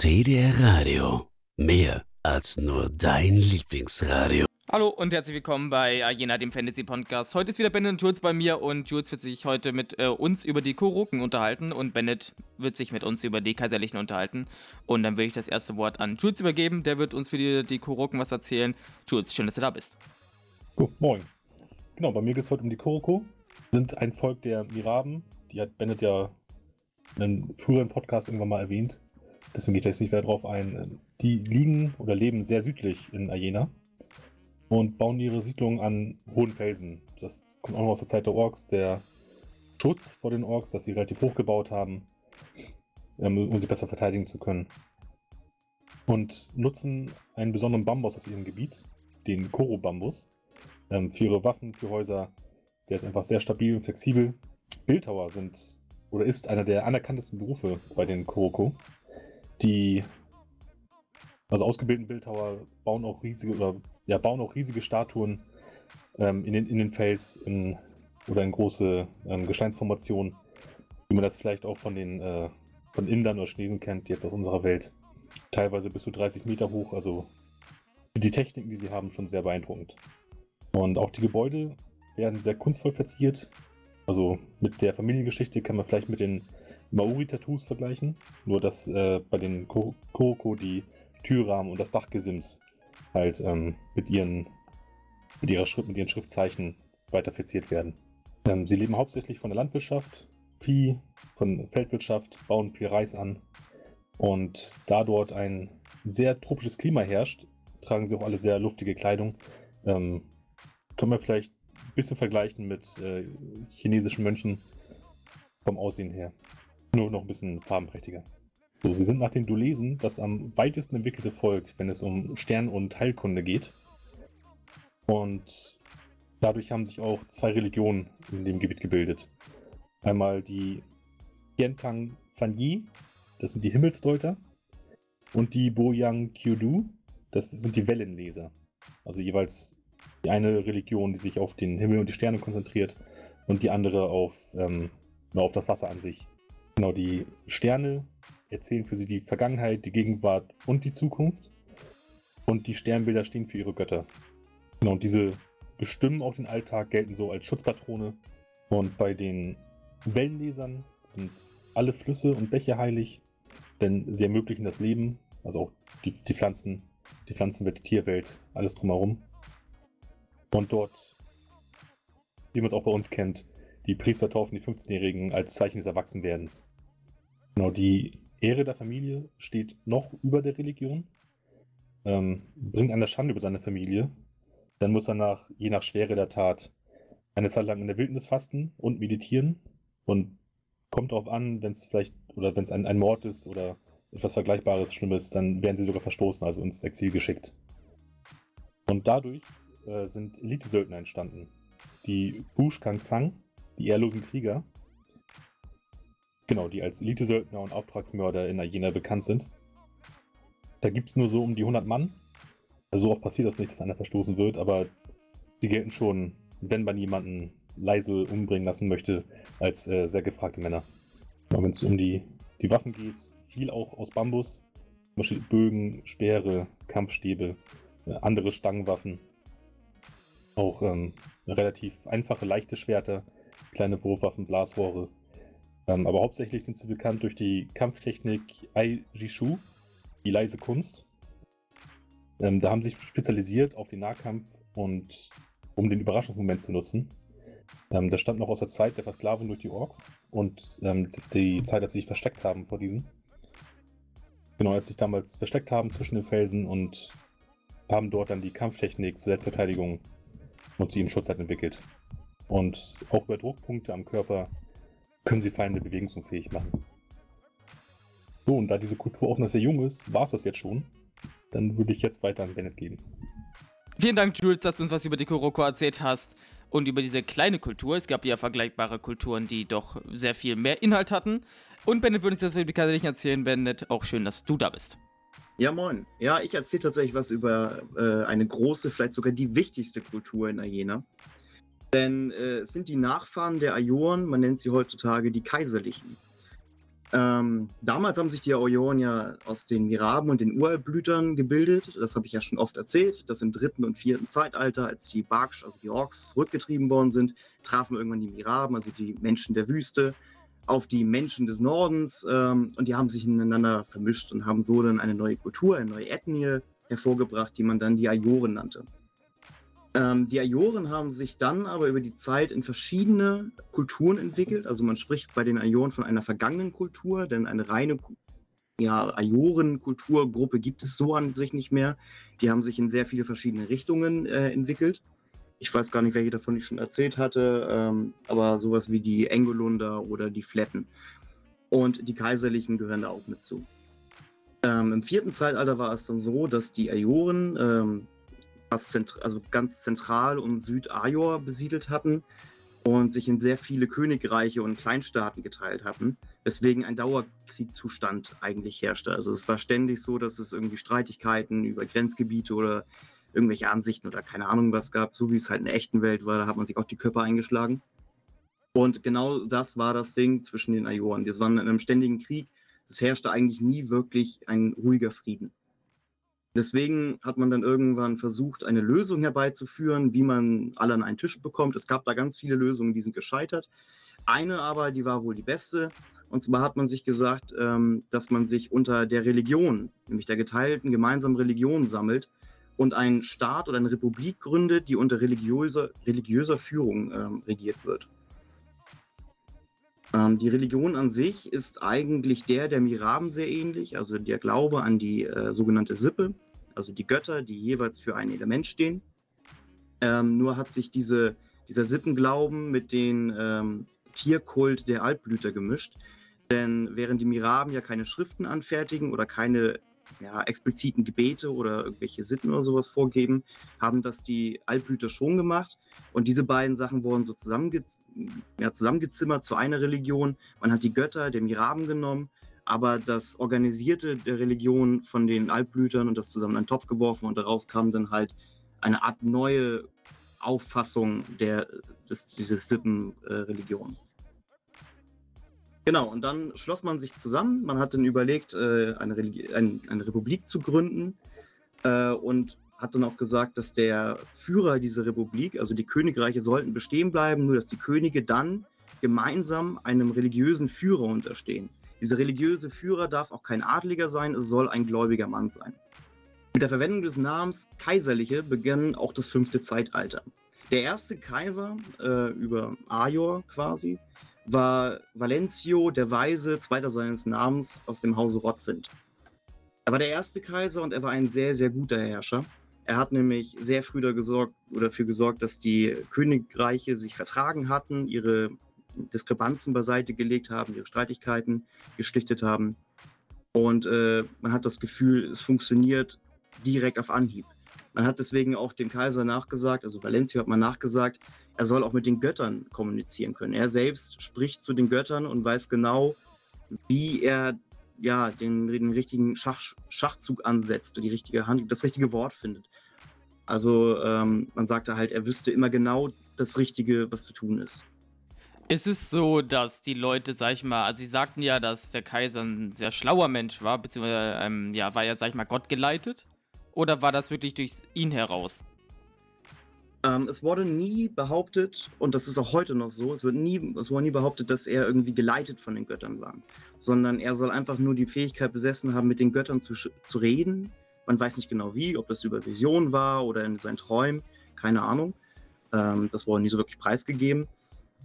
TDR Radio. Mehr als nur dein Lieblingsradio. Hallo und herzlich willkommen bei Jena, dem Fantasy-Podcast. Heute ist wieder Bennett und Jules bei mir und Jules wird sich heute mit äh, uns über die Kuroken unterhalten und Bennett wird sich mit uns über die Kaiserlichen unterhalten. Und dann will ich das erste Wort an Jules übergeben. Der wird uns für die, die Kuroken was erzählen. Jules, schön, dass du da bist. Oh, moin. Genau, bei mir geht es heute um die Kuroko. Sind ein Volk der Miraben. Die hat Bennett ja in einem früheren Podcast irgendwann mal erwähnt. Deswegen gehe ich jetzt nicht mehr drauf ein. Die liegen oder leben sehr südlich in Ayena und bauen ihre Siedlung an hohen Felsen. Das kommt auch noch aus der Zeit der Orks. Der Schutz vor den Orks, dass sie relativ hoch gebaut haben, ähm, um sie besser verteidigen zu können. Und nutzen einen besonderen Bambus aus ihrem Gebiet, den Koro-Bambus, ähm, für ihre Waffen, für Häuser. Der ist einfach sehr stabil und flexibel. Bildhauer sind oder ist einer der anerkanntesten Berufe bei den Koroko. Die also ausgebildeten Bildhauer bauen auch riesige oder ja, bauen auch riesige Statuen ähm, in, den, in den Fels in, oder in große ähm, Gesteinsformationen, wie man das vielleicht auch von den äh, von Indern oder Chinesen kennt, jetzt aus unserer Welt. Teilweise bis zu 30 Meter hoch, also die Techniken, die sie haben, schon sehr beeindruckend. Und auch die Gebäude werden sehr kunstvoll verziert. Also mit der Familiengeschichte kann man vielleicht mit den Maori-Tattoos vergleichen. Nur dass äh, bei den Koroko die Türrahmen und das Dachgesims halt ähm, mit, ihren, mit, ihrer Schrift, mit ihren Schriftzeichen weiter verziert werden. Ähm, sie leben hauptsächlich von der Landwirtschaft, Vieh, von Feldwirtschaft, bauen viel Reis an. Und da dort ein sehr tropisches Klima herrscht, tragen sie auch alle sehr luftige Kleidung. Ähm, können wir vielleicht ein bisschen vergleichen mit äh, chinesischen Mönchen vom Aussehen her. Nur noch ein bisschen farbenprächtiger. So, sie sind nach den Dulesen das am weitesten entwickelte Volk, wenn es um Stern- und Heilkunde geht. Und dadurch haben sich auch zwei Religionen in dem Gebiet gebildet. Einmal die Yentang Fanyi, das sind die Himmelsdeuter, und die Boyang Kyudu, das sind die Wellenleser. Also jeweils die eine Religion, die sich auf den Himmel und die Sterne konzentriert und die andere auf, ähm, auf das Wasser an sich. Genau, die Sterne erzählen für sie die Vergangenheit, die Gegenwart und die Zukunft. Und die Sternbilder stehen für ihre Götter. Genau, und diese bestimmen auch den Alltag, gelten so als Schutzpatrone. Und bei den Wellenlesern sind alle Flüsse und Bäche heilig, denn sie ermöglichen das Leben, also auch die, die Pflanzen, die Pflanzenwelt, die Tierwelt, alles drumherum. Und dort, wie man es auch bei uns kennt, die Priester taufen die 15-Jährigen als Zeichen des Erwachsenwerdens. Genau, die Ehre der Familie steht noch über der Religion, ähm, bringt eine Schande über seine Familie. Dann muss er nach, je nach Schwere der Tat eine Zeit lang in der Wildnis fasten und meditieren und kommt darauf an, wenn es vielleicht oder wenn es ein, ein Mord ist oder etwas Vergleichbares Schlimmes, dann werden sie sogar verstoßen, also ins Exil geschickt. Und dadurch äh, sind Elite-Söldner entstanden. Die Bush Kang Zhang, die ehrlosen Krieger, Genau, die als Elite-Söldner und Auftragsmörder in Ayena bekannt sind. Da gibt es nur so um die 100 Mann. Also so oft passiert das nicht, dass einer verstoßen wird, aber die gelten schon, wenn man jemanden leise umbringen lassen möchte, als äh, sehr gefragte Männer. Ja, wenn es um die, die Waffen geht, viel auch aus Bambus. Zum Beispiel Bögen, Speere, Kampfstäbe, äh, andere Stangenwaffen. Auch ähm, relativ einfache, leichte Schwerter, kleine Wurfwaffen, Blasrohre. Ähm, aber hauptsächlich sind sie bekannt durch die Kampftechnik Ai Jishu, die leise Kunst. Ähm, da haben sie sich spezialisiert auf den Nahkampf und um den Überraschungsmoment zu nutzen. Ähm, das stammt noch aus der Zeit der Versklavung durch die Orks und ähm, die Zeit, als sie sich versteckt haben vor diesen. Genau, als sie sich damals versteckt haben zwischen den Felsen und haben dort dann die Kampftechnik zur Selbstverteidigung und sie in Schutzzeit entwickelt. Und auch über Druckpunkte am Körper können sie Feinde bewegungsunfähig machen. So, und da diese Kultur auch noch sehr jung ist, war es das jetzt schon. Dann würde ich jetzt weiter an Bennett geben. Vielen Dank, Jules, dass du uns was über die Kuroko erzählt hast und über diese kleine Kultur. Es gab ja vergleichbare Kulturen, die doch sehr viel mehr Inhalt hatten. Und Bennett würde uns jetzt über die Kaiserlichen erzählen. Bennett, auch schön, dass du da bist. Ja, moin. Ja, ich erzähle tatsächlich was über äh, eine große, vielleicht sogar die wichtigste Kultur in Ayena. Denn äh, es sind die Nachfahren der Ajoren, man nennt sie heutzutage die Kaiserlichen. Ähm, damals haben sich die Aoyoren ja aus den Miraben und den Uraltblütern gebildet. Das habe ich ja schon oft erzählt, dass im dritten und vierten Zeitalter, als die Barksch, also die Orks, zurückgetrieben worden sind, trafen irgendwann die Miraben, also die Menschen der Wüste, auf die Menschen des Nordens ähm, und die haben sich ineinander vermischt und haben so dann eine neue Kultur, eine neue Ethnie hervorgebracht, die man dann die Ajoren nannte. Ähm, die Ajoren haben sich dann aber über die Zeit in verschiedene Kulturen entwickelt. Also man spricht bei den Ajoren von einer vergangenen Kultur, denn eine reine ja, Ajoren-Kulturgruppe gibt es so an sich nicht mehr. Die haben sich in sehr viele verschiedene Richtungen äh, entwickelt. Ich weiß gar nicht, welche davon ich schon erzählt hatte, ähm, aber sowas wie die Engolunder oder die Fletten. Und die Kaiserlichen gehören da auch mit zu. Ähm, Im vierten Zeitalter war es dann so, dass die Ajoren ähm, also ganz zentral und Südajor besiedelt hatten und sich in sehr viele Königreiche und Kleinstaaten geteilt hatten, weswegen ein Dauerkriegszustand eigentlich herrschte. Also es war ständig so, dass es irgendwie Streitigkeiten über Grenzgebiete oder irgendwelche Ansichten oder keine Ahnung was gab, so wie es halt in der echten Welt war, da hat man sich auch die Köpfe eingeschlagen. Und genau das war das Ding zwischen den Ajoren. Die waren in einem ständigen Krieg. Es herrschte eigentlich nie wirklich ein ruhiger Frieden. Deswegen hat man dann irgendwann versucht, eine Lösung herbeizuführen, wie man alle an einen Tisch bekommt. Es gab da ganz viele Lösungen, die sind gescheitert. Eine aber, die war wohl die beste. Und zwar hat man sich gesagt, ähm, dass man sich unter der Religion, nämlich der geteilten gemeinsamen Religion sammelt und einen Staat oder eine Republik gründet, die unter religiöser, religiöser Führung ähm, regiert wird. Ähm, die Religion an sich ist eigentlich der der Miraben sehr ähnlich, also der Glaube an die äh, sogenannte Sippe also die Götter, die jeweils für ein Element stehen. Ähm, nur hat sich diese, dieser Sippenglauben mit dem ähm, Tierkult der Altblüter gemischt. Denn während die Miraben ja keine Schriften anfertigen oder keine ja, expliziten Gebete oder irgendwelche Sitten oder sowas vorgeben, haben das die Altblüter schon gemacht. Und diese beiden Sachen wurden so zusammenge ja, zusammengezimmert zu einer Religion. Man hat die Götter der Miraben genommen aber das Organisierte der Religion von den Altblütern und das zusammen in einen Topf geworfen und daraus kam dann halt eine Art neue Auffassung der, des, dieses Sippenreligion. Äh, genau, und dann schloss man sich zusammen. Man hat dann überlegt, äh, eine, ein, eine, Republik zu gründen äh, und hat dann auch gesagt, dass der Führer dieser Republik, also die Königreiche, sollten bestehen bleiben, nur dass die Könige dann gemeinsam einem religiösen Führer unterstehen. Dieser religiöse Führer darf auch kein Adliger sein, es soll ein gläubiger Mann sein. Mit der Verwendung des Namens Kaiserliche begann auch das fünfte Zeitalter. Der erste Kaiser äh, über Ajor quasi war Valencio der Weise, zweiter seines Namens aus dem Hause Rottwind. Er war der erste Kaiser und er war ein sehr, sehr guter Herrscher. Er hat nämlich sehr früh dafür gesorgt, dass die Königreiche sich vertragen hatten, ihre Diskrepanzen beiseite gelegt haben, ihre Streitigkeiten geschlichtet haben. Und äh, man hat das Gefühl, es funktioniert direkt auf Anhieb. Man hat deswegen auch dem Kaiser nachgesagt, also Valencia hat man nachgesagt, er soll auch mit den Göttern kommunizieren können. Er selbst spricht zu den Göttern und weiß genau, wie er ja, den, den richtigen Schach, Schachzug ansetzt, die richtige Hand, das richtige Wort findet. Also ähm, man sagte halt, er wüsste immer genau das Richtige, was zu tun ist. Ist es so, dass die Leute, sag ich mal, also sie sagten ja, dass der Kaiser ein sehr schlauer Mensch war, beziehungsweise ähm, ja, war ja, sag ich mal, Gott geleitet? Oder war das wirklich durch ihn heraus? Ähm, es wurde nie behauptet, und das ist auch heute noch so, es, wird nie, es wurde nie behauptet, dass er irgendwie geleitet von den Göttern war, sondern er soll einfach nur die Fähigkeit besessen haben, mit den Göttern zu, zu reden. Man weiß nicht genau wie, ob das über Vision war oder in seinen Träumen, keine Ahnung. Ähm, das wurde nie so wirklich preisgegeben.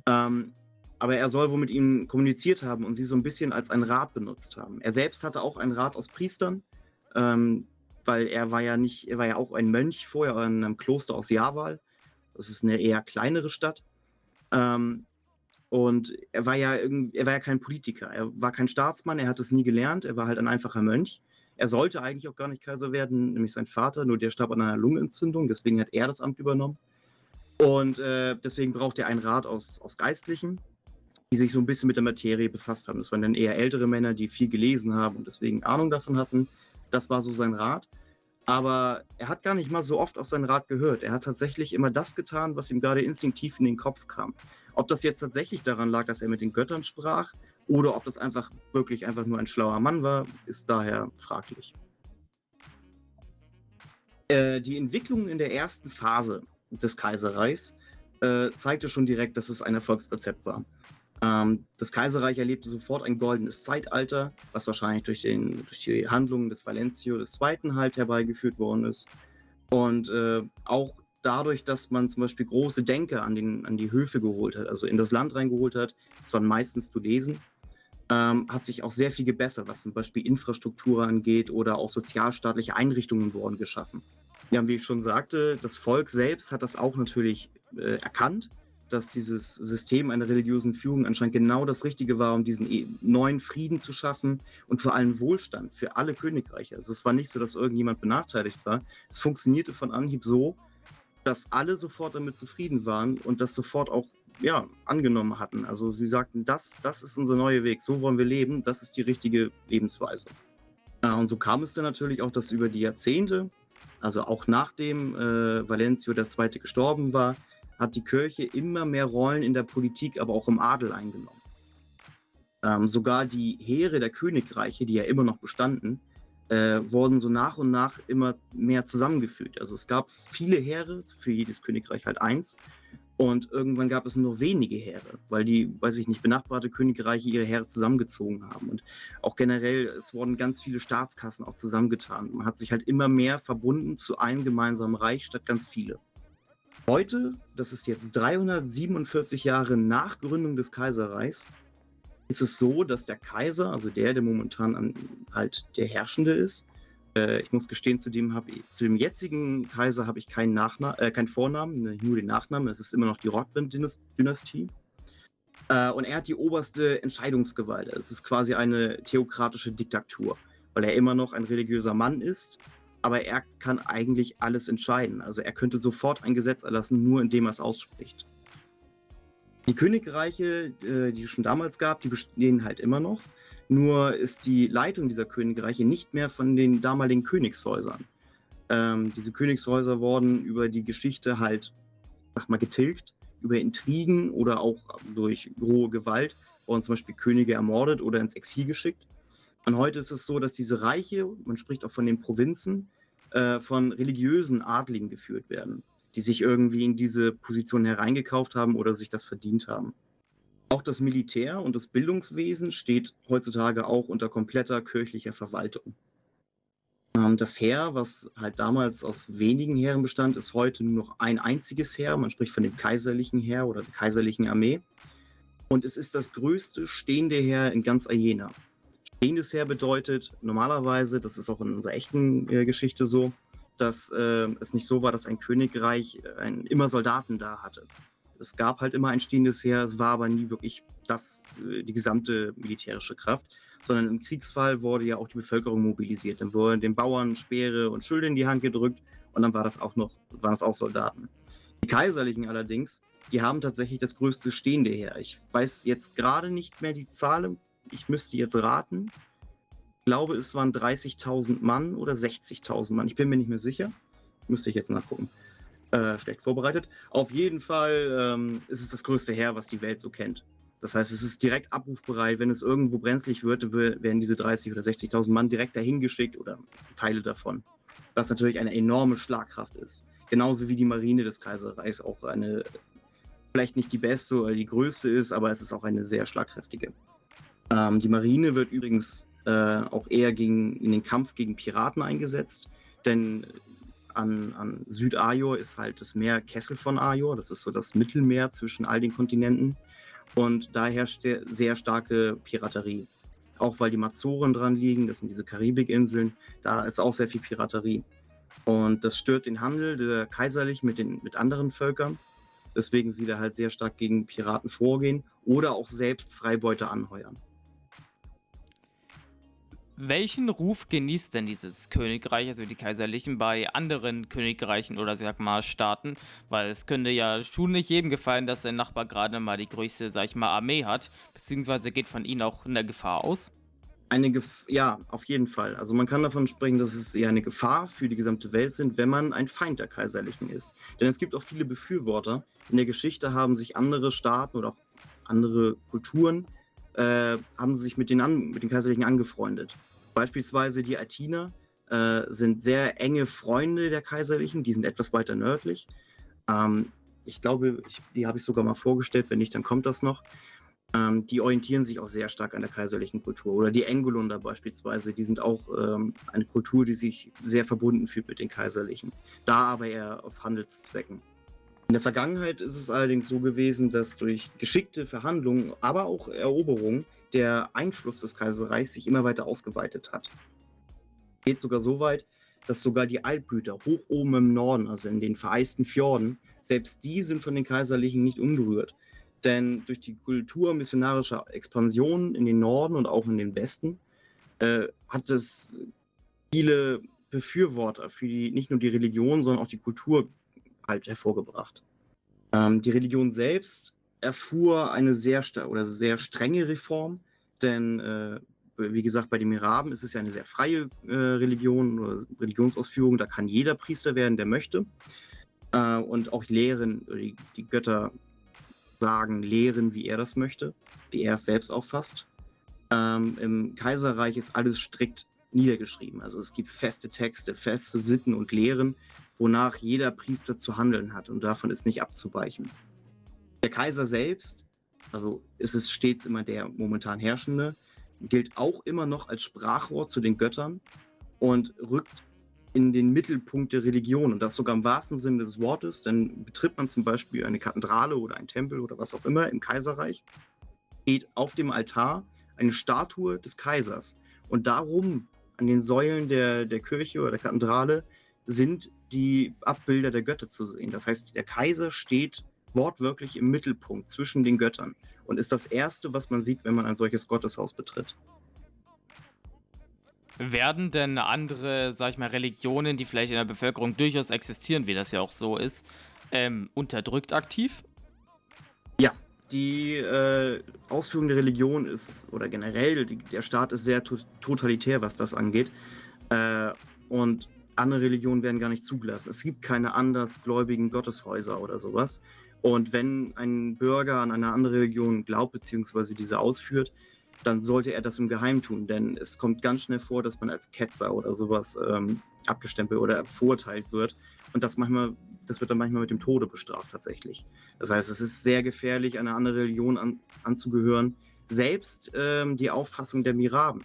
Ähm, aber er soll wohl mit ihnen kommuniziert haben und sie so ein bisschen als ein Rat benutzt haben. Er selbst hatte auch einen Rat aus Priestern, ähm, weil er war ja nicht, er war ja auch ein Mönch vorher in einem Kloster aus Javal. Das ist eine eher kleinere Stadt. Ähm, und er war ja er war ja kein Politiker, er war kein Staatsmann, er hat es nie gelernt, er war halt ein einfacher Mönch. Er sollte eigentlich auch gar nicht Kaiser werden, nämlich sein Vater, nur der starb an einer Lungenentzündung, deswegen hat er das Amt übernommen. Und äh, deswegen braucht er einen Rat aus, aus Geistlichen, die sich so ein bisschen mit der Materie befasst haben. Das waren dann eher ältere Männer, die viel gelesen haben und deswegen Ahnung davon hatten. Das war so sein Rat. Aber er hat gar nicht mal so oft auf seinen Rat gehört. Er hat tatsächlich immer das getan, was ihm gerade instinktiv in den Kopf kam. Ob das jetzt tatsächlich daran lag, dass er mit den Göttern sprach Oder ob das einfach wirklich einfach nur ein schlauer Mann war, ist daher fraglich. Äh, die Entwicklung in der ersten Phase des Kaiserreichs äh, zeigte schon direkt, dass es ein Erfolgsrezept war. Ähm, das Kaiserreich erlebte sofort ein goldenes Zeitalter, was wahrscheinlich durch, den, durch die Handlungen des Valencio II. halt herbeigeführt worden ist. Und äh, auch dadurch, dass man zum Beispiel große Denker an, den, an die Höfe geholt hat, also in das Land reingeholt hat, das waren meistens zu lesen, ähm, hat sich auch sehr viel gebessert, was zum Beispiel Infrastruktur angeht oder auch sozialstaatliche Einrichtungen wurden geschaffen. Ja, wie ich schon sagte, das Volk selbst hat das auch natürlich äh, erkannt, dass dieses System einer religiösen Führung anscheinend genau das Richtige war, um diesen e neuen Frieden zu schaffen und vor allem Wohlstand für alle Königreiche. Also es war nicht so, dass irgendjemand benachteiligt war. Es funktionierte von Anhieb so, dass alle sofort damit zufrieden waren und das sofort auch ja, angenommen hatten. Also sie sagten, das, das ist unser neuer Weg, so wollen wir leben, das ist die richtige Lebensweise. Ja, und so kam es dann natürlich auch, dass über die Jahrzehnte also auch nachdem äh, Valencio II. gestorben war, hat die Kirche immer mehr Rollen in der Politik, aber auch im Adel eingenommen. Ähm, sogar die Heere der Königreiche, die ja immer noch bestanden, äh, wurden so nach und nach immer mehr zusammengefügt. Also es gab viele Heere, für jedes Königreich halt eins. Und irgendwann gab es nur wenige Heere, weil die, weiß ich nicht, benachbarte Königreiche ihre Heere zusammengezogen haben. Und auch generell, es wurden ganz viele Staatskassen auch zusammengetan. Man hat sich halt immer mehr verbunden zu einem gemeinsamen Reich statt ganz viele. Heute, das ist jetzt 347 Jahre nach Gründung des Kaiserreichs, ist es so, dass der Kaiser, also der, der momentan halt der Herrschende ist, äh, ich muss gestehen, zu dem, hab, zu dem jetzigen Kaiser habe ich keinen, Nachna äh, keinen Vornamen, ne, nur den Nachnamen. Es ist immer noch die Rothman-Dynastie. Äh, und er hat die oberste Entscheidungsgewalt. Es ist quasi eine theokratische Diktatur, weil er immer noch ein religiöser Mann ist, aber er kann eigentlich alles entscheiden. Also er könnte sofort ein Gesetz erlassen, nur indem er es ausspricht. Die Königreiche, äh, die es schon damals gab, die bestehen halt immer noch. Nur ist die Leitung dieser Königreiche nicht mehr von den damaligen Königshäusern. Ähm, diese Königshäuser wurden über die Geschichte halt, sag mal, getilgt, über Intrigen oder auch durch rohe Gewalt wurden zum Beispiel Könige ermordet oder ins Exil geschickt. Und heute ist es so, dass diese Reiche, man spricht auch von den Provinzen, äh, von religiösen Adligen geführt werden, die sich irgendwie in diese Position hereingekauft haben oder sich das verdient haben. Auch das Militär und das Bildungswesen steht heutzutage auch unter kompletter kirchlicher Verwaltung. Ähm, das Heer, was halt damals aus wenigen Heeren bestand, ist heute nur noch ein einziges Heer. Man spricht von dem kaiserlichen Heer oder der kaiserlichen Armee. Und es ist das größte stehende Heer in ganz Ayena. Stehendes Heer bedeutet normalerweise, das ist auch in unserer echten äh, Geschichte so, dass äh, es nicht so war, dass ein Königreich äh, ein, immer Soldaten da hatte es gab halt immer ein stehendes Heer, es war aber nie wirklich das, äh, die gesamte militärische Kraft, sondern im Kriegsfall wurde ja auch die Bevölkerung mobilisiert. Dann wurden den Bauern Speere und Schilde in die Hand gedrückt und dann war das auch noch, waren das auch Soldaten. Die Kaiserlichen allerdings, die haben tatsächlich das größte stehende Heer. Ich weiß jetzt gerade nicht mehr die Zahl, ich müsste jetzt raten. Ich glaube, es waren 30.000 Mann oder 60.000 Mann. Ich bin mir nicht mehr sicher. Müsste ich jetzt nachgucken. Äh, schlecht vorbereitet. Auf jeden Fall ähm, ist es das größte Heer, was die Welt so kennt. Das heißt, es ist direkt abrufbereit. Wenn es irgendwo brenzlig wird, werden diese 30.000 oder 60.000 Mann direkt dahin geschickt oder Teile davon. Was natürlich eine enorme Schlagkraft ist. Genauso wie die Marine des Kaiserreichs auch eine, vielleicht nicht die beste oder die größte ist, aber es ist auch eine sehr schlagkräftige. Ähm, die Marine wird übrigens äh, auch eher gegen, in den Kampf gegen Piraten eingesetzt, denn an, an Südajor ist halt das Meer Kessel von Ajor. Das ist so das Mittelmeer zwischen all den Kontinenten. Und da herrscht sehr starke Piraterie. Auch weil die Mazoren dran liegen, das sind diese Karibikinseln, da ist auch sehr viel Piraterie. Und das stört den Handel der Kaiserlich mit, den, mit anderen Völkern. Deswegen sie da halt sehr stark gegen Piraten vorgehen oder auch selbst Freibeute anheuern. Welchen Ruf genießt denn dieses Königreich, also die Kaiserlichen, bei anderen Königreichen oder sag mal Staaten? Weil es könnte ja schon nicht jedem gefallen, dass sein Nachbar gerade mal die größte, sag ich mal, Armee hat, beziehungsweise geht von ihnen auch eine Gefahr aus? Eine Gef ja, auf jeden Fall. Also man kann davon sprechen, dass es eher eine Gefahr für die gesamte Welt sind, wenn man ein Feind der Kaiserlichen ist. Denn es gibt auch viele Befürworter. In der Geschichte haben sich andere Staaten oder auch andere Kulturen äh, haben sie sich mit den, an, mit den Kaiserlichen angefreundet. Beispielsweise die Athiner äh, sind sehr enge Freunde der Kaiserlichen, die sind etwas weiter nördlich. Ähm, ich glaube, ich, die habe ich sogar mal vorgestellt, wenn nicht, dann kommt das noch. Ähm, die orientieren sich auch sehr stark an der kaiserlichen Kultur. Oder die Engolunder beispielsweise, die sind auch ähm, eine Kultur, die sich sehr verbunden fühlt mit den Kaiserlichen. Da aber eher aus Handelszwecken. In der Vergangenheit ist es allerdings so gewesen, dass durch geschickte Verhandlungen, aber auch Eroberungen der Einfluss des Kaiserreichs sich immer weiter ausgeweitet hat. Geht sogar so weit, dass sogar die Altblüter hoch oben im Norden, also in den vereisten Fjorden, selbst die sind von den Kaiserlichen nicht unberührt. Denn durch die Kultur missionarischer Expansion in den Norden und auch in den Westen äh, hat es viele Befürworter für die, nicht nur die Religion, sondern auch die Kultur halt hervorgebracht. Ähm, die Religion selbst erfuhr eine sehr oder sehr strenge Reform, denn äh, wie gesagt, bei den Miraben ist es ja eine sehr freie äh, Religion oder Religionsausführung. Da kann jeder Priester werden, der möchte. Äh, und auch lehren, die, die, Götter sagen, lehren, wie er das möchte, wie er es selbst auffasst. Ähm, Im Kaiserreich ist alles strikt niedergeschrieben. Also es gibt feste Texte, feste Sitten und Lehren, wonach jeder Priester zu handeln hat und davon ist nicht abzuweichen. Der Kaiser selbst, also ist es stets immer der momentan Herrschende, gilt auch immer noch als Sprachrohr zu den Göttern und rückt in den Mittelpunkt der Religion und das sogar im wahrsten Sinne des Wortes, denn betritt man zum Beispiel eine Kathedrale oder einen Tempel oder was auch immer im Kaiserreich, steht auf dem Altar eine Statue des Kaisers und darum an den Säulen der, der Kirche oder der Kathedrale sind die Abbilder der Götter zu sehen. Das heißt, der Kaiser steht wortwörtlich im Mittelpunkt zwischen den Göttern und ist das Erste, was man sieht, wenn man ein solches Gotteshaus betritt. Werden denn andere, sag ich mal, Religionen, die vielleicht in der Bevölkerung durchaus existieren, wie das ja auch so ist, ähm, unterdrückt aktiv? Ja, die äh, Ausführung der Religion ist, oder generell, die, der Staat ist sehr to totalitär, was das angeht. Äh, und andere Religionen werden gar nicht zugelassen. Es gibt keine andersgläubigen Gotteshäuser oder sowas. Und wenn ein Bürger an eine andere Religion glaubt, beziehungsweise diese ausführt, dann sollte er das im Geheimen tun, denn es kommt ganz schnell vor, dass man als Ketzer oder sowas ähm, abgestempelt oder verurteilt wird. Und das manchmal, das wird dann manchmal mit dem Tode bestraft tatsächlich. Das heißt, es ist sehr gefährlich, einer anderen Religion an, anzugehören. Selbst ähm, die Auffassung der Miraben.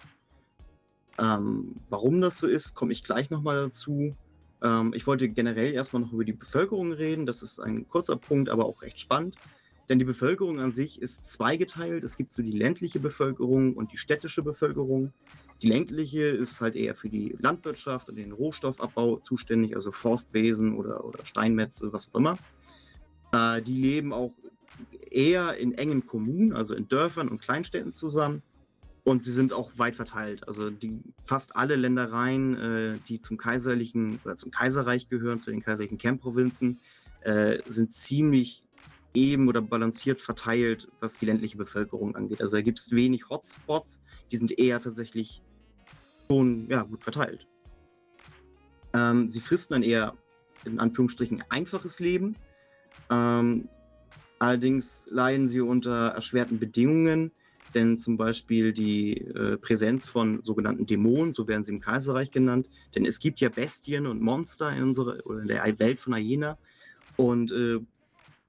Ähm, warum das so ist, komme ich gleich nochmal dazu. Ähm, ich wollte generell erstmal noch über die Bevölkerung reden. Das ist ein kurzer Punkt, aber auch recht spannend. Denn die Bevölkerung an sich ist zweigeteilt. Es gibt so die ländliche Bevölkerung und die städtische Bevölkerung. Die ländliche ist halt eher für die Landwirtschaft und den Rohstoffabbau zuständig, also Forstwesen oder, oder Steinmetze, was auch immer. Äh, die leben auch eher in engen Kommunen, also in Dörfern und Kleinstädten zusammen. Und sie sind auch weit verteilt. Also die, fast alle Ländereien, äh, die zum kaiserlichen oder zum Kaiserreich gehören, zu den kaiserlichen Kernprovinzen, äh, sind ziemlich eben oder balanciert verteilt, was die ländliche Bevölkerung angeht. Also da gibt es wenig Hotspots, die sind eher tatsächlich schon ja, gut verteilt. Ähm, sie fristen ein eher in Anführungsstrichen einfaches Leben. Ähm, allerdings leiden sie unter erschwerten Bedingungen denn zum Beispiel die äh, Präsenz von sogenannten Dämonen, so werden sie im Kaiserreich genannt, denn es gibt ja Bestien und Monster in unserer oder in der Welt von Aena und äh,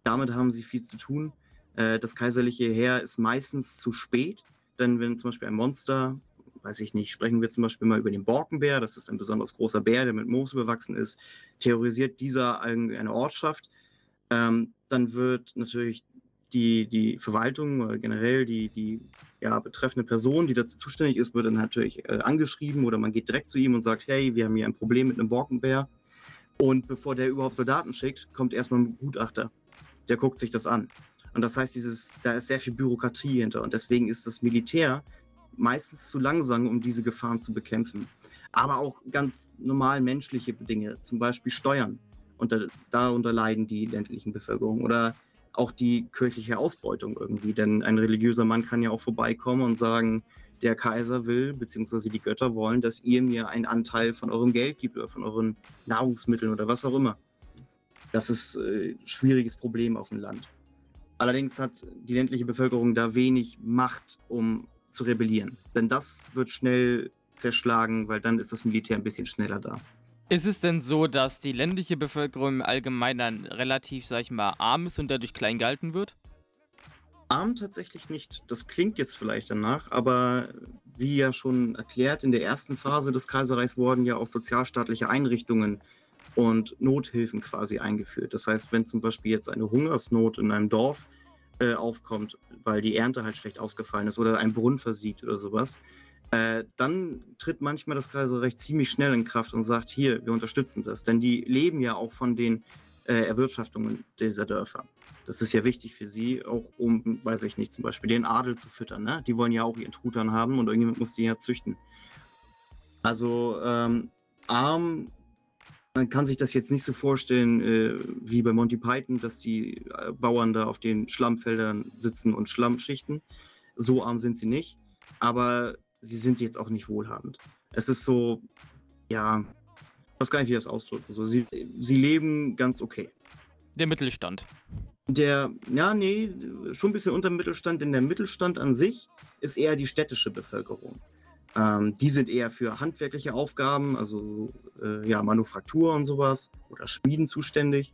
damit haben sie viel zu tun. Äh, das kaiserliche Heer ist meistens zu spät, denn wenn zum Beispiel ein Monster, weiß ich nicht, sprechen wir zum Beispiel mal über den Borkenbär, das ist ein besonders großer Bär, der mit Moos bewachsen ist, terrorisiert dieser eine Ortschaft, ähm, dann wird natürlich die, die Verwaltung oder generell die, die ja, betreffende Person, die dazu zuständig ist, wird dann natürlich äh, angeschrieben oder man geht direkt zu ihm und sagt, hey, wir haben hier ein Problem mit einem Borkenbär. Und bevor der überhaupt Soldaten schickt, kommt erstmal ein Gutachter. Der guckt sich das an. Und das heißt, dieses, da ist sehr viel Bürokratie hinter. Und deswegen ist das Militär meistens zu langsam, um diese Gefahren zu bekämpfen. Aber auch ganz normal menschliche Dinge, zum Beispiel Steuern. Und da, darunter leiden die ländlichen Bevölkerung. Oder auch die kirchliche Ausbeutung irgendwie. Denn ein religiöser Mann kann ja auch vorbeikommen und sagen, der Kaiser will, beziehungsweise die Götter wollen, dass ihr mir einen Anteil von eurem Geld gibt oder von euren Nahrungsmitteln oder was auch immer. Das ist ein äh, schwieriges Problem auf dem Land. Allerdings hat die ländliche Bevölkerung da wenig Macht, um zu rebellieren. Denn das wird schnell zerschlagen, weil dann ist das Militär ein bisschen schneller da. Ist es denn so, dass die ländliche Bevölkerung im Allgemeinen relativ, sag ich mal, arm ist und dadurch klein gehalten wird? Arm tatsächlich nicht. Das klingt jetzt vielleicht danach, aber wie ja schon erklärt, in der ersten Phase des Kaiserreichs wurden ja auch sozialstaatliche Einrichtungen und Nothilfen quasi eingeführt. Das heißt, wenn zum Beispiel jetzt eine Hungersnot in einem Dorf äh, aufkommt, weil die Ernte halt schlecht ausgefallen ist oder ein Brunnen versiegt oder sowas, äh, dann tritt manchmal das Kaiserreich ziemlich schnell in Kraft und sagt, hier, wir unterstützen das. Denn die leben ja auch von den äh, Erwirtschaftungen dieser Dörfer. Das ist ja wichtig für sie, auch um, weiß ich nicht, zum Beispiel den Adel zu füttern. Ne? Die wollen ja auch ihren Truthahn haben und irgendjemand muss die ja züchten. Also ähm, arm man kann sich das jetzt nicht so vorstellen äh, wie bei Monty Python, dass die äh, Bauern da auf den Schlammfeldern sitzen und Schlamm schichten. So arm sind sie nicht, aber sie sind jetzt auch nicht wohlhabend. Es ist so, ja, ich weiß gar nicht, wie ich das ausdrücken. So, sie, sie leben ganz okay. Der Mittelstand. Der, ja, nee, schon ein bisschen unter dem Mittelstand, denn der Mittelstand an sich ist eher die städtische Bevölkerung. Ähm, die sind eher für handwerkliche Aufgaben, also äh, ja, Manufaktur und sowas oder Schmieden zuständig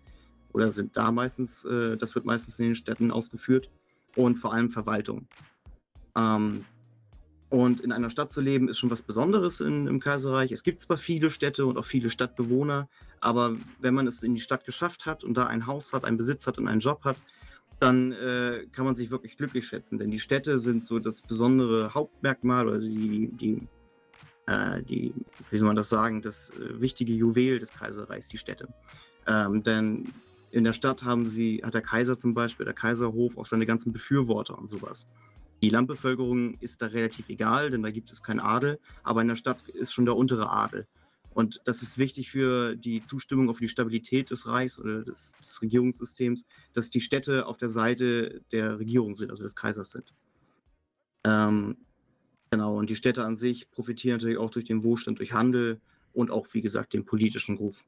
oder sind da meistens, äh, das wird meistens in den Städten ausgeführt und vor allem Verwaltung. Ähm, und in einer Stadt zu leben ist schon was Besonderes in, im Kaiserreich. Es gibt zwar viele Städte und auch viele Stadtbewohner, aber wenn man es in die Stadt geschafft hat und da ein Haus hat, einen Besitz hat und einen Job hat, dann äh, kann man sich wirklich glücklich schätzen. Denn die Städte sind so das besondere Hauptmerkmal oder die, die, äh, die wie soll man das sagen, das äh, wichtige Juwel des Kaiserreichs, die Städte. Ähm, denn in der Stadt haben sie, hat der Kaiser zum Beispiel, der Kaiserhof, auch seine ganzen Befürworter und sowas. Die Landbevölkerung ist da relativ egal, denn da gibt es keinen Adel, aber in der Stadt ist schon der untere Adel. Und das ist wichtig für die Zustimmung auf die Stabilität des Reichs oder des, des, Regierungssystems, dass die Städte auf der Seite der Regierung sind, also des Kaisers sind. Ähm, genau, und die Städte an sich profitieren natürlich auch durch den Wohlstand, durch Handel und auch, wie gesagt, den politischen Ruf.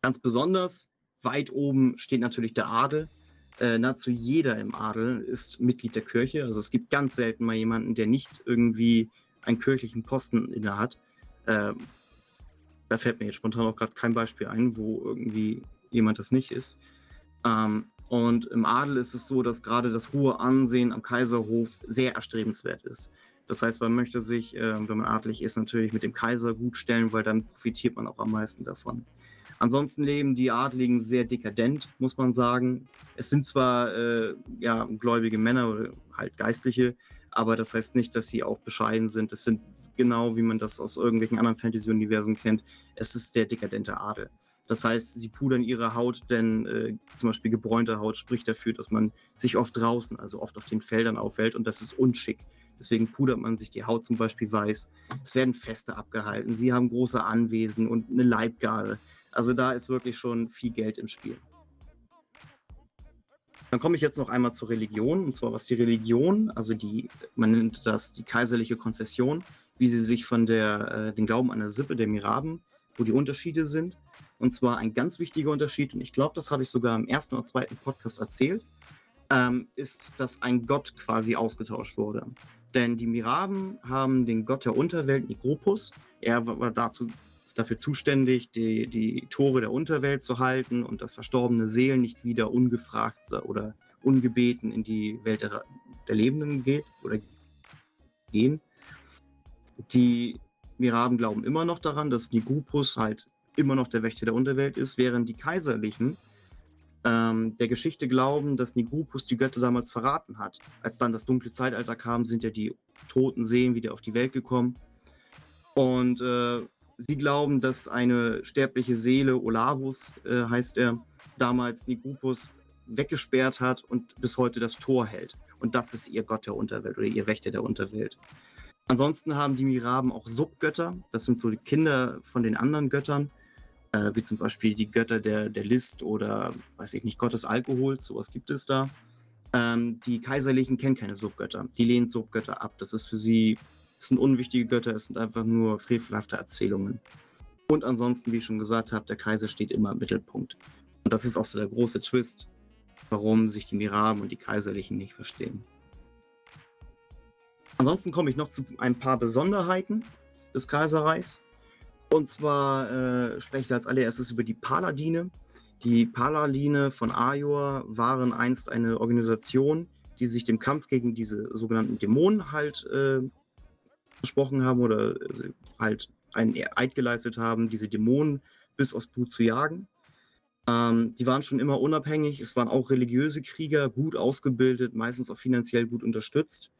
Ganz besonders weit oben steht natürlich der Adel. Äh, nahezu jeder im Adel ist Mitglied der Kirche. Also es gibt ganz selten mal jemanden, der nicht irgendwie einen kirchlichen Posten inne hat. Äh, da fällt mir jetzt spontan auch gerade kein Beispiel ein, wo irgendwie jemand das nicht ist. Ähm, und im Adel ist es so, dass gerade das hohe Ansehen am Kaiserhof sehr erstrebenswert ist. Das heißt, man möchte sich, äh, wenn man adlig ist, natürlich mit dem Kaiser gut stellen, weil dann profitiert man auch am meisten davon. Ansonsten leben die Adligen sehr dekadent, muss man sagen. Es sind zwar äh, ja, gläubige Männer oder halt Geistliche, aber das heißt nicht, dass sie auch bescheiden sind. Es sind genau, wie man das aus irgendwelchen anderen Fantasy-Universen kennt, es ist der dekadente Adel. Das heißt, sie pudern ihre Haut, denn äh, zum Beispiel gebräunte Haut spricht dafür, dass man sich oft draußen, also oft auf den Feldern aufhält und das ist unschick. Deswegen pudert man sich die Haut zum Beispiel weiß. Es werden Feste abgehalten, sie haben große Anwesen und eine Leibgarde. Also da ist wirklich schon viel Geld im Spiel. Dann komme ich jetzt noch einmal zur Religion, und zwar was die Religion, also die, man nennt das die kaiserliche Konfession, wie sie sich von der, äh, den Glauben an der Sippe der Miraben, wo die Unterschiede sind. Und zwar ein ganz wichtiger Unterschied, und ich glaube, das habe ich sogar im ersten oder zweiten Podcast erzählt, ähm, ist, dass ein Gott quasi ausgetauscht wurde. Denn die Miraben haben den Gott der Unterwelt, Nigropus, er war dazu, dafür zuständig, die, die Tore der Unterwelt zu halten und dass verstorbene Seelen nicht wieder ungefragt oder ungebeten in die Welt der, der Lebenden geht oder gehen. Die Miraben glauben immer noch daran, dass Nigupus halt immer noch der Wächter der Unterwelt ist, während die Kaiserlichen ähm, der Geschichte glauben, dass Nigupus die Götter damals verraten hat. Als dann das dunkle Zeitalter kam, sind ja die toten Seelen wieder auf die Welt gekommen. Und äh, sie glauben, dass eine sterbliche Seele, Olavus äh, heißt er, damals Nigupus weggesperrt hat und bis heute das Tor hält. Und das ist ihr Gott der Unterwelt oder ihr Wächter der Unterwelt. Ansonsten haben die Miraben auch Subgötter. Das sind so die Kinder von den anderen Göttern, äh, wie zum Beispiel die Götter der, der List oder, weiß ich nicht, Gott des Alkohols. Sowas gibt es da. Ähm, die Kaiserlichen kennen keine Subgötter. Die lehnen Subgötter ab. Das ist für sie, das sind unwichtige Götter, es sind einfach nur frevelhafte Erzählungen. Und ansonsten, wie ich schon gesagt habe, der Kaiser steht immer im Mittelpunkt. Und das ist auch so der große Twist. warum sich die Miraben und die Kaiserlichen nicht verstehen. Ansonsten komme ich noch zu ein paar Besonderheiten des Kaiserreichs. Und zwar äh, spreche ich als allererstes über die Paladine. Die Paladine von Ajor waren einst eine Organisation, die sich dem Kampf gegen diese sogenannten Dämonen halt äh, versprochen haben oder halt einen Eid geleistet haben, diese Dämonen bis aufs Blut zu jagen. Ähm, die waren schon immer unabhängig. Es waren auch religiöse Krieger, gut ausgebildet, meistens auch finanziell gut unterstützt.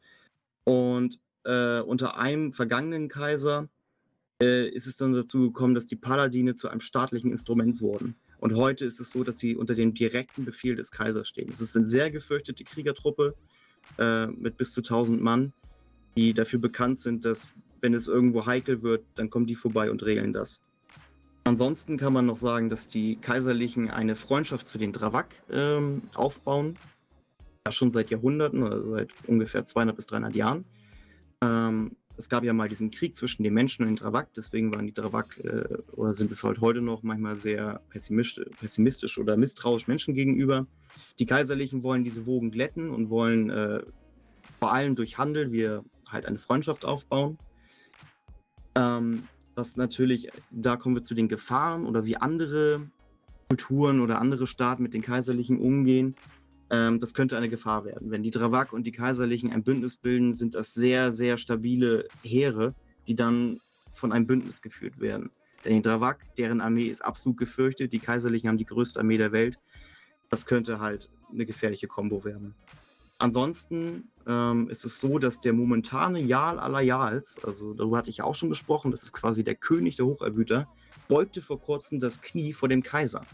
Und äh, unter einem vergangenen Kaiser äh, ist es dann dazu gekommen, dass die Paladine zu einem staatlichen Instrument wurden. Und heute ist es so, dass sie unter dem direkten Befehl des Kaisers stehen. Es ist eine sehr gefürchtete Kriegertruppe äh, mit bis zu 1000 Mann, die dafür bekannt sind, dass wenn es irgendwo heikel wird, dann kommen die vorbei und regeln das. Ansonsten kann man noch sagen, dass die Kaiserlichen eine Freundschaft zu den Dravak ähm, aufbauen. Ja, schon seit Jahrhunderten oder seit ungefähr 200 bis 300 Jahren. Ähm, es gab ja mal diesen Krieg zwischen den Menschen und den Dravak, deswegen waren die Dravak äh, oder sind es halt heute noch manchmal sehr pessimistisch, pessimistisch oder misstrauisch Menschen gegenüber. Die Kaiserlichen wollen diese Wogen glätten und wollen äh, vor allem durch Handel wir halt eine Freundschaft aufbauen. Ähm, was natürlich, da kommen wir zu den Gefahren oder wie andere Kulturen oder andere Staaten mit den Kaiserlichen umgehen. Ähm, das könnte eine Gefahr werden. Wenn die Dravak und die Kaiserlichen ein Bündnis bilden, sind das sehr, sehr stabile Heere, die dann von einem Bündnis geführt werden. Denn die Dravak, deren Armee ist absolut gefürchtet, die Kaiserlichen haben die größte Armee der Welt. Das könnte halt eine gefährliche Kombo werden. Ansonsten ähm, ist es so, dass der momentane Jarl aller Jarls, also darüber hatte ich ja auch schon gesprochen, das ist quasi der König der Hocherbüter, beugte vor kurzem das Knie vor dem Kaiser.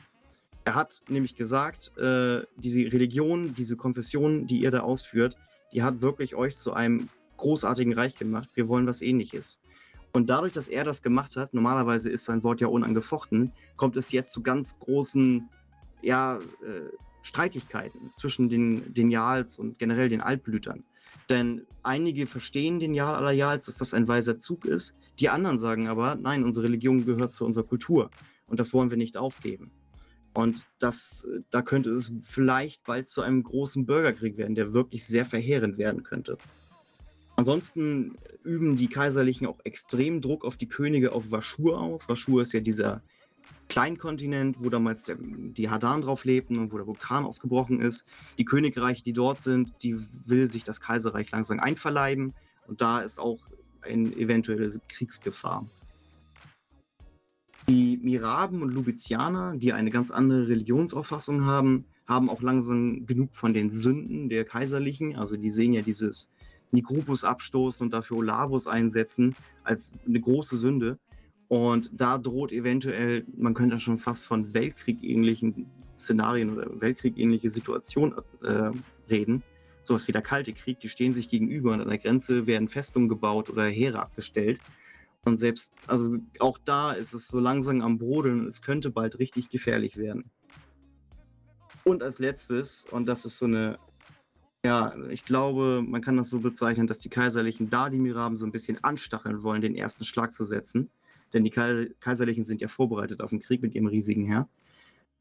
Er hat nämlich gesagt, äh, diese Religion, diese Konfession, die ihr da ausführt, die hat wirklich euch zu einem großartigen Reich gemacht. Wir wollen was ähnliches. Und dadurch, dass er das gemacht hat, normalerweise ist sein Wort ja unangefochten, kommt es jetzt zu ganz großen ja, äh, Streitigkeiten zwischen den, Jals und generell den Altblütern. Denn einige verstehen den Jarl aller Jals, dass das ein weiser Zug ist. Die anderen sagen aber, nein, unsere Religion gehört zu unserer Kultur. Und das wollen wir nicht aufgeben. Und das, da könnte es vielleicht bald zu einem großen Bürgerkrieg werden, der wirklich sehr verheerend werden könnte. Ansonsten üben die Kaiserlichen auch extrem Druck auf die Könige auf Waschur aus. Waschur ist ja dieser Kleinkontinent, wo damals der, die Hadan drauf lebten und wo der Vulkan ausgebrochen ist. Die Königreiche, die dort sind, die will sich das Kaiserreich langsam einverleiben. Und da ist auch eine eventuelle Kriegsgefahr. Die Miraben und Lubizianer, die eine ganz andere Religionsauffassung haben, haben auch langsam genug von den Sünden der Kaiserlichen. Also die sehen ja dieses Nigrupus abstoßen und dafür Olavus einsetzen als eine große Sünde. Und da droht eventuell, man könnte schon fast von Weltkrieg-ähnlichen Szenarien oder Weltkrieg-ähnliche Situationen äh, reden. Sowas wie der Kalte Krieg, die stehen sich gegenüber und an der Grenze werden Festungen gebaut oder Heere abgestellt. Und selbst, also auch da ist es so langsam am Brodeln und es könnte bald richtig gefährlich werden. Und als letztes, und das ist so eine, ja, ich glaube, man kann das so bezeichnen, dass die Kaiserlichen da die Miraben so ein bisschen anstacheln wollen, den ersten Schlag zu setzen. Denn die Kaiserlichen sind ja vorbereitet auf den Krieg mit ihrem riesigen Heer.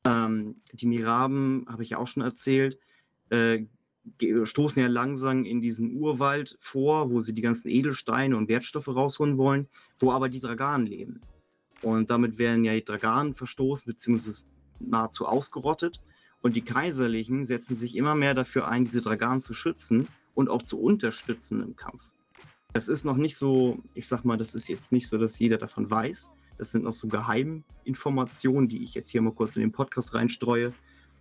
Ähm, die Miraben, habe ich ja auch schon erzählt, äh, stoßen ja langsam in diesen Urwald vor, wo sie die ganzen Edelsteine und Wertstoffe rausholen wollen, wo aber die Draganen leben. Und damit werden ja die Draganen verstoßen bzw. nahezu ausgerottet. Und die Kaiserlichen setzen sich immer mehr dafür ein, diese Draganen zu schützen und auch zu unterstützen im Kampf. Das ist noch nicht so, ich sag mal, das ist jetzt nicht so, dass jeder davon weiß. Das sind noch so Geheiminformationen, die ich jetzt hier mal kurz in den Podcast reinstreue.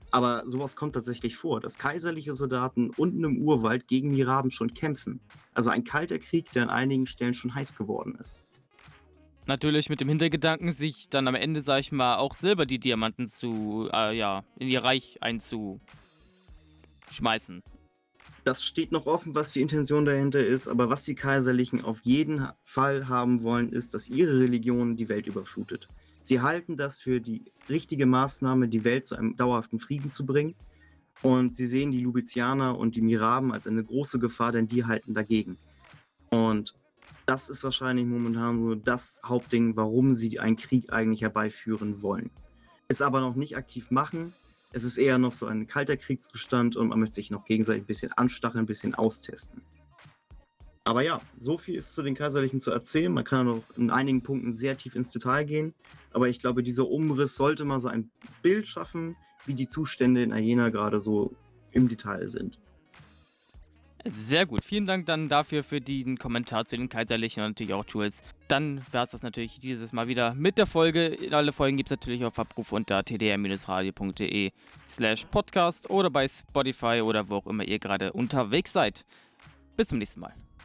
Aber sowas kommt tatsächlich vor, dass kaiserliche Soldaten unten im Urwald gegen Miraben schon kämpfen. Also ein kalter Krieg, der an einigen Stellen schon heiß geworden ist. Natürlich mit dem Hintergedanken, sich dann am Ende, sag ich mal, auch selber die Diamanten zu, äh, ja, in ihr Reich einzuschmeißen. Das steht noch offen, was die Intention dahinter ist, aber was die Kaiserlichen auf jeden Fall haben wollen, ist, dass ihre Religion die Welt überflutet. Sie halten das für die richtige Maßnahme, die Welt zu einem dauerhaften Frieden zu bringen. Und sie sehen die Lubizianer und die Miraben als eine große Gefahr, denn die halten dagegen. Und das ist wahrscheinlich momentan so das Hauptding, warum sie einen Krieg eigentlich herbeiführen wollen. Es aber noch nicht aktiv machen, Es ist eher noch so ein kalter Kriegsgestand und man möchte sich noch gegenseitig ein bisschen anstacheln, ein bisschen austesten. Aber ja, so viel ist zu den Kaiserlichen zu erzählen. Man kann noch in einigen Punkten sehr tief ins Detail gehen. Aber ich glaube, dieser Umriss sollte mal so ein Bild schaffen, wie die Zustände in Ayena gerade so im Detail sind. Sehr gut. Vielen Dank dann dafür für den Kommentar zu den Kaiserlichen und natürlich auch Jules. Dann war es das natürlich dieses Mal wieder mit der Folge. Alle Folgen gibt es natürlich auf Abruf unter tdr-radio.de slash podcast oder bei Spotify oder wo auch immer ihr gerade unterwegs seid. Bis zum nächsten Mal.